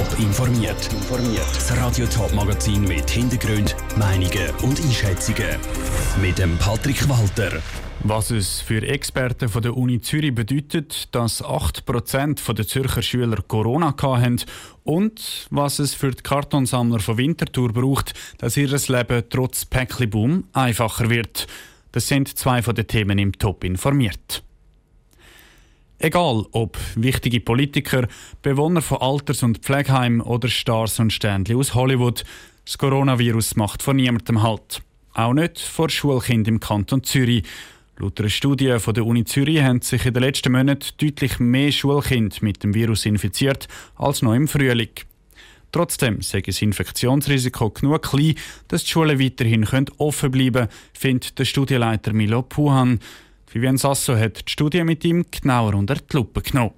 Top informiert. Das Radio Top Magazin mit Hintergrund, Meinungen und Einschätzungen mit dem Patrick Walter. Was es für Experten von der Uni Zürich bedeutet, dass 8% der Zürcher Schüler Corona hatten und was es für die Kartonsammler von Winterthur braucht, dass ihr Leben trotz Päckli-Boom einfacher wird. Das sind zwei von den Themen im Top informiert. Egal ob wichtige Politiker, Bewohner von Alters- und Pflegeheimen oder Stars und Ständli aus Hollywood, das Coronavirus macht von niemandem Halt. Auch nicht vor Schulkindern im Kanton Zürich. Laut einer Studie von der Uni Zürich haben sich in den letzten Monaten deutlich mehr Schulkinder mit dem Virus infiziert als noch im Frühling. Trotzdem sei das Infektionsrisiko genug klein, dass die Schulen weiterhin offen bleiben können, findet der Studienleiter Milo Puhan. Vivian Sasso hat die Studie mit ihm genauer unter die Lupe genommen.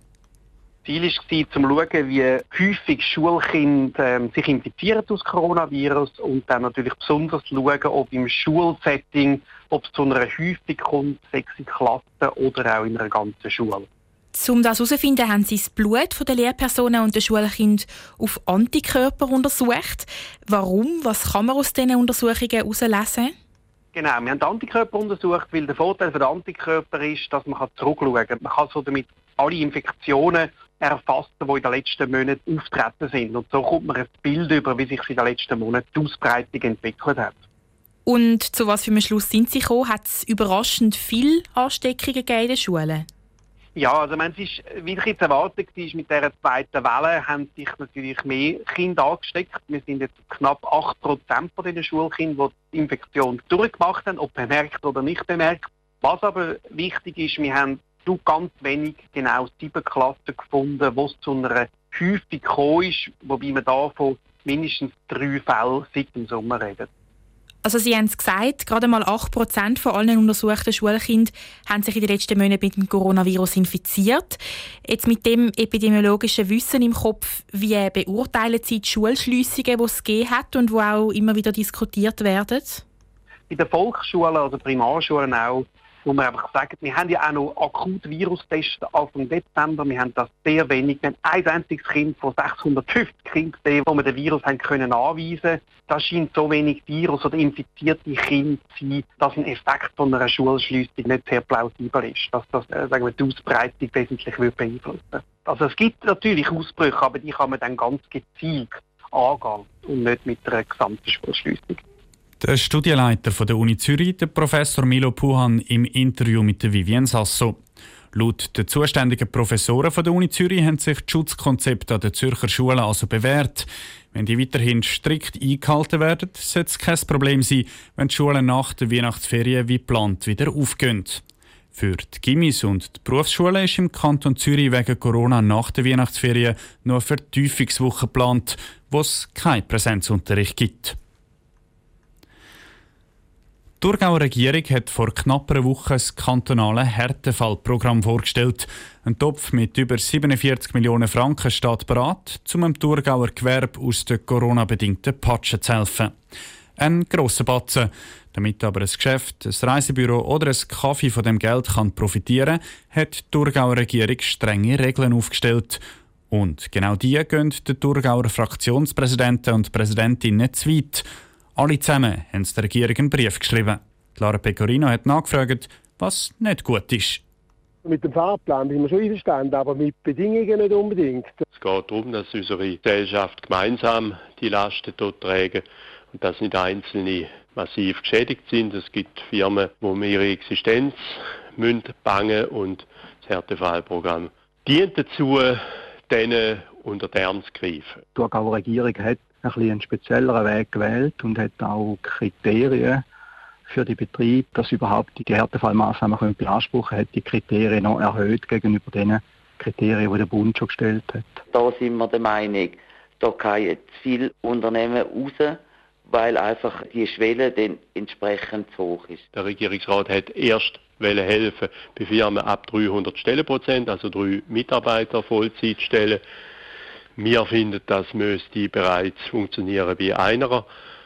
Ziel war, zu schauen, wie häufig Schulkinder ähm, sich infizieren durch das Coronavirus und dann natürlich besonders schauen, ob im Schulsetting, ob es zu einer Häufung kommt, sechs Klassen oder auch in einer ganzen Schule. Um das herauszufinden, haben sie das Blut der Lehrpersonen und der Schulkinder auf Antikörper untersucht. Warum? Was kann man aus diesen Untersuchungen herauslesen? Genau, wir haben die Antikörper untersucht, weil der Vorteil der Antikörper ist, dass man zurückschauen kann. Man kann so damit alle Infektionen erfassen, die in den letzten Monaten auftreten sind. Und so kommt man ein Bild über, wie sich in den letzten Monaten die Ausbreitung entwickelt hat. Und zu was für einem Schluss sind Sie gekommen? Hat es überraschend viele Ansteckungen in den Schulen? Ja, also es ist, wie ich jetzt erwartet war, mit dieser zweiten Welle haben sich natürlich mehr Kinder angesteckt. Wir sind jetzt knapp 8% von den Schulkindern, die die Infektion durchgemacht haben, ob bemerkt oder nicht bemerkt. Was aber wichtig ist, wir haben nur ganz wenig, genau sieben Klassen gefunden, wo es zu einer Häufung gekommen ist, wobei man da von mindestens drei Fällen seit dem Sommer reden. Also Sie haben es gesagt, gerade mal 8% von allen untersuchten Schulkindern haben sich in den letzten Monaten mit dem Coronavirus infiziert. Jetzt mit dem epidemiologischen Wissen im Kopf, wie beurteilen Sie die Schulschliessungen, die es gegeben hat und die auch immer wieder diskutiert werden? In den Volksschulen, also Primarschulen auch, wo wir einfach sagen, wir haben ja auch noch akut Virustests Anfang Dezember, wir haben das sehr wenig, wir haben ein einziges Kind von 650 Kindern, wo wir den Virus haben können anweisen. Das scheint so wenig Virus oder infizierte Kinder zu sein, dass ein Effekt von einer Schulschliessung nicht sehr plausibel ist, dass das äh, sagen wir, die Ausbreitung wesentlich wird beeinflussen. Also es gibt natürlich Ausbrüche, aber die kann man dann ganz gezielt angehen und nicht mit einer gesamten Schulschliessung. Der Studienleiter der Uni Zürich, der Professor Milo Puhan, im Interview mit der Vivienne Sasso. Laut den zuständigen Professoren der Uni Zürich haben sich die Schutzkonzepte an den Zürcher Schulen also bewährt. Wenn die weiterhin strikt eingehalten werden, sollte es kein Problem sein, wenn die Schulen nach der Weihnachtsferien wie geplant wieder aufgehen. Für die Gimmis und die Berufsschulen ist im Kanton Zürich wegen Corona nach der Weihnachtsferien nur eine Vertiefungswoche geplant, wo es keinen Präsenzunterricht gibt. Die Thurgauer Regierung hat vor knapp einer Woche das kantonale Härtefallprogramm vorgestellt. Ein Topf mit über 47 Millionen Franken steht bereit, um dem Thurgauer Gewerbe aus den Corona-bedingten Patschen zu helfen. Ein grosser Batzen. Damit aber ein Geschäft, ein Reisebüro oder ein Kaffee von dem Geld kann profitieren hat die Thurgauer Regierung strenge Regeln aufgestellt. Und genau die gehen den Thurgauer Fraktionspräsidenten und Präsidentinnen zu weit. Alle zusammen haben der Regierung einen Brief geschrieben. Lara Pecorino hat nachgefragt, was nicht gut ist. Mit dem Fahrplan sind wir schon einverstanden, aber mit Bedingungen nicht unbedingt. Es geht darum, dass unsere Gesellschaft gemeinsam die Lasten dort tragen und dass nicht Einzelne massiv geschädigt sind. Es gibt Firmen, die um ihre Existenz müssen bangen und das Härtefallprogramm dient dazu, denen unter die Arme zu greifen. Die Regierung hat ein bisschen einen spezielleren Weg gewählt und hat auch Kriterien für die Betrieb, dass überhaupt die Härtefallmaßnahmen beanspruchen hat, die Kriterien noch erhöht gegenüber den Kriterien, die der Bund schon gestellt hat. Da sind wir der Meinung, da kann jetzt viel Unternehmen raus, weil einfach die Schwelle dann entsprechend zu hoch ist. Der Regierungsrat hat erst helfen bei Firmen ab 300 Stellenprozent, also drei Mitarbeiter Vollzeitstellen. Wir finden, das müsste bereits funktionieren bei einer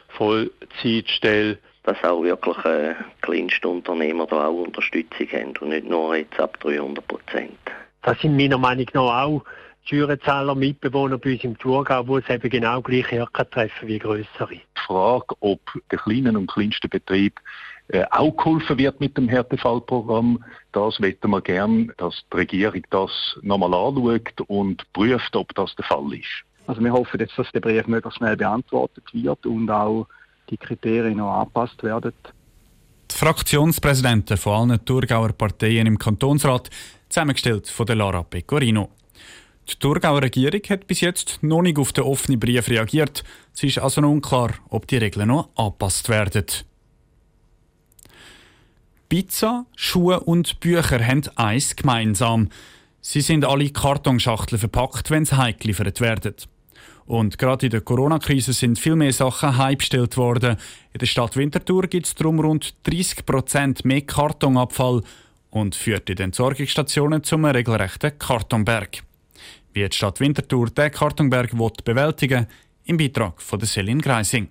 Vollzeitstelle. Dass auch wirklich äh, kleinste Unternehmer da auch Unterstützung haben und nicht nur jetzt ab 300 Prozent. Das sind meiner Meinung nach auch Schürenzahler Mitbewohner bei uns im Thurgau, die es eben genau gleich treffen wie größere. Frage, ob der kleinen und kleinsten Betrieb äh, auch geholfen wird mit dem Härtefallprogramm. Das wetten wir gern, dass die Regierung das nochmal anschaut und prüft, ob das der Fall ist. Also wir hoffen jetzt, dass der Brief möglichst schnell beantwortet wird und auch die Kriterien noch angepasst werden. Die Fraktionspräsidenten von allen Thurgauer Parteien im Kantonsrat, zusammengestellt von der Lara Pecorino. Die Thurgauer Regierung hat bis jetzt noch nicht auf den offenen Brief reagiert. Es ist also noch unklar, ob die Regeln noch angepasst werden. Pizza, Schuhe und Bücher haben eins gemeinsam. Sie sind alle Kartonschachteln verpackt, wenn sie heimgeliefert werden. Und gerade in der Corona-Krise sind viel mehr Sachen heimbestellt worden. In der Stadt Winterthur gibt es darum rund 30 Prozent mehr Kartonabfall und führt in den Entsorgungsstationen zum regelrechten Kartonberg. Wie die Stadt Winterthur den Kartonberg bewältigen will, im Beitrag von der Selin Greising.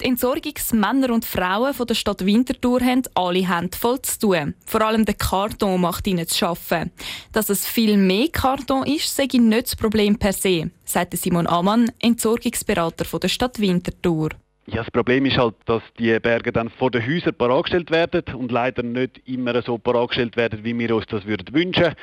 Die Entsorgungsmänner und Frauen von der Stadt Winterthur haben alle Hände voll zu tun. Vor allem der Karton macht ihnen zu arbeiten. Dass es viel mehr Karton ist, sei nicht das Problem per se, sagt Simon Amann, Entsorgungsberater von der Stadt Winterthur. Ja, das Problem ist halt, dass die Berge dann vor den Häusern paratgestellt werden und leider nicht immer so paratgestellt werden, wie wir uns das würden wünschen.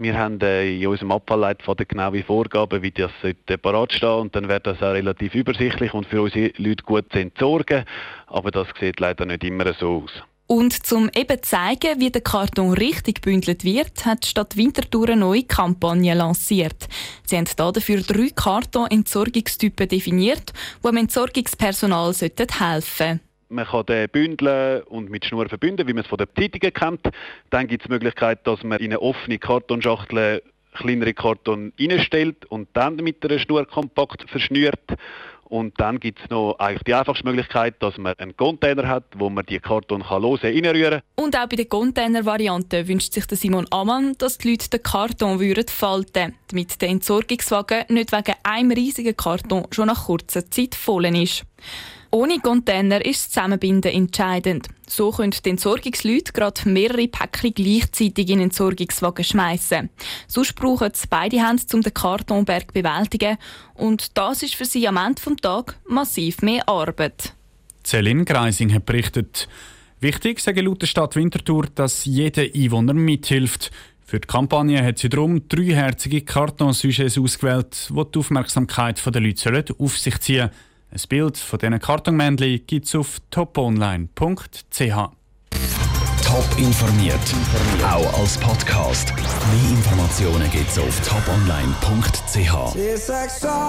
Wir haben äh, in unserem Abfallleitfaden genaue Vorgaben, wie das sollte parat stehen und dann wird das auch relativ übersichtlich und für unsere Leute gut zu entsorgen. Aber das sieht leider nicht immer so aus. Und zum eben zeigen, wie der Karton richtig gebündelt wird, hat Stadt Winterthur eine neue Kampagne lanciert. Sie haben dafür drei Karton-Entsorgungstypen definiert, die dem Entsorgungspersonal helfen sollten. Man kann den bündeln und mit Schnur verbinden, wie man es von den Zeitungen kennt. Dann gibt es die Möglichkeit, dass man in eine offene Kartonschachtel kleinere Karton reinstellt und dann mit einer Schnur kompakt verschnürt. Und dann gibt es noch eigentlich die einfachste Möglichkeit, dass man einen Container hat, wo man die Karton kann lose reinrühren kann. Und auch bei der Container-Variante wünscht sich Simon Ammann, dass die Leute den Karton würden falten damit der Entsorgungswagen nicht wegen einem riesigen Karton schon nach kurzer Zeit voll ist. Ohne Container ist das Zusammenbinden entscheidend. So können die Entsorgungsleute gerade mehrere Päckchen gleichzeitig in den Entsorgungswagen schmeißen. Sonst brauchen sie beide Hände, um den Kartonberg zu bewältigen. Und das ist für sie am Ende des Tages massiv mehr Arbeit. Celine Greising hat berichtet, wichtig sagen laut der Stadt Winterthur, dass jeder Einwohner mithilft. Für die Kampagne hat sie darum dreiherzige Kartonsujets ausgewählt, die die Aufmerksamkeit der Leute auf sich ziehen sollen. Ein Bild von diesen Kartonmännchen gibt es auf toponline.ch. Top informiert, auch als Podcast. Mehr Informationen gibt es auf toponline.ch.